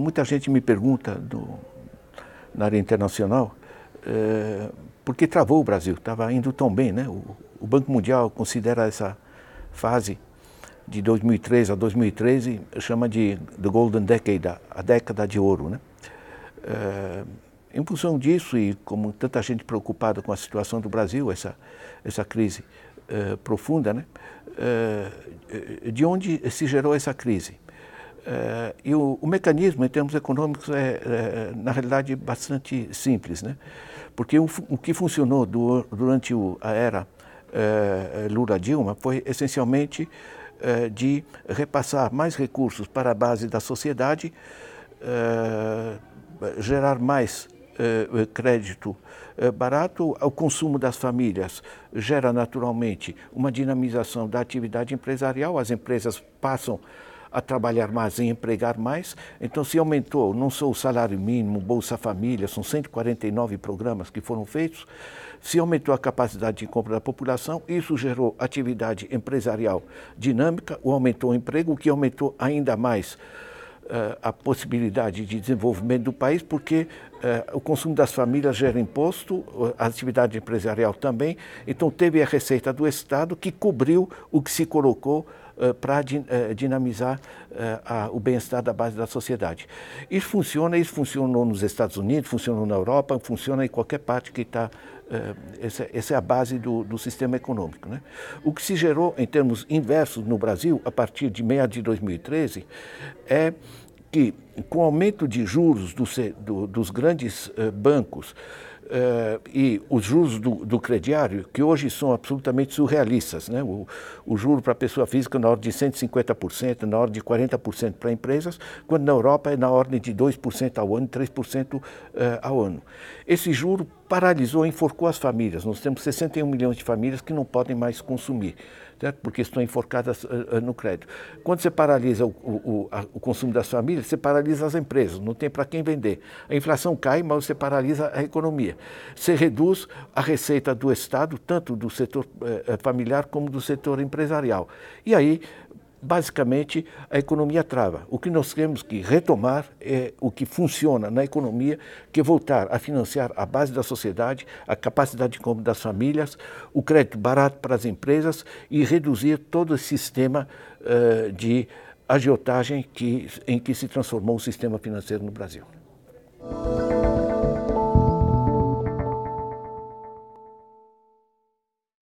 muita gente me pergunta do, na área internacional é, por que travou o Brasil. Estava indo tão bem, né? O, o, Banco Mundial considera essa fase de 2003 a 2013 chama de the golden decade, a década de ouro, né? É, em função disso e como tanta gente preocupada com a situação do Brasil, essa essa crise é, profunda, né? É, de onde se gerou essa crise? Uh, e o, o, mecanismo, em termos econômicos, é, é na realidade bastante simples, né? porque o, o que funcionou do, durante o, a era uh, Lula-Dilma foi essencialmente de repassar mais recursos para a base da sociedade, gerar mais crédito barato, o consumo das famílias gera naturalmente uma dinamização da atividade empresarial, as empresas passam trabalhar mais e empregar mais. Então, se aumentou não só o salário mínimo, Bolsa Família, são 149 programas que foram feitos, se aumentou a capacidade de compra da população, isso gerou atividade empresarial dinâmica, o aumentou o emprego, o que aumentou ainda mais uh, a possibilidade de desenvolvimento do país, porque o consumo das famílias gera imposto, a atividade empresarial também, então teve a receita do Estado que cobriu o que se colocou uh, para din dinamizar o bem-estar da base da sociedade. Isso funciona, isso funcionou nos Estados Unidos, funcionou na Europa, funciona em qualquer parte que está essa, é a base do, do, sistema econômico. Né? O que se gerou em termos inversos no Brasil, a partir de meados de 2013, é que, com o aumento de juros do, do, dos grandes uh, bancos uh, e os juros do, do, crediário, que hoje são absolutamente surrealistas, né? o, o juro para a pessoa física na ordem de 150%, na ordem de 40% para empresas, quando na Europa é na ordem de 2% ao ano, 3% uh, ao ano. Esse juro paralisou, enforcou as famílias. Nós temos 61 milhões de famílias que não podem mais consumir porque estão enforcadas uh, no crédito. Quando você paralisa o, o, a, o, consumo das famílias, você paralisa as empresas, não tem para quem vender. A inflação cai, mas você paralisa a economia. Você reduz a receita do Estado, tanto do setor uh, familiar como do setor empresarial. E aí basicamente a economia trava. O que nós temos que retomar é o que funciona na economia, que é voltar a financiar a base da sociedade, a capacidade de compra das famílias, o crédito barato para as empresas e reduzir todo esse sistema uh, de agiotagem que, em que se transformou o sistema financeiro no Brasil.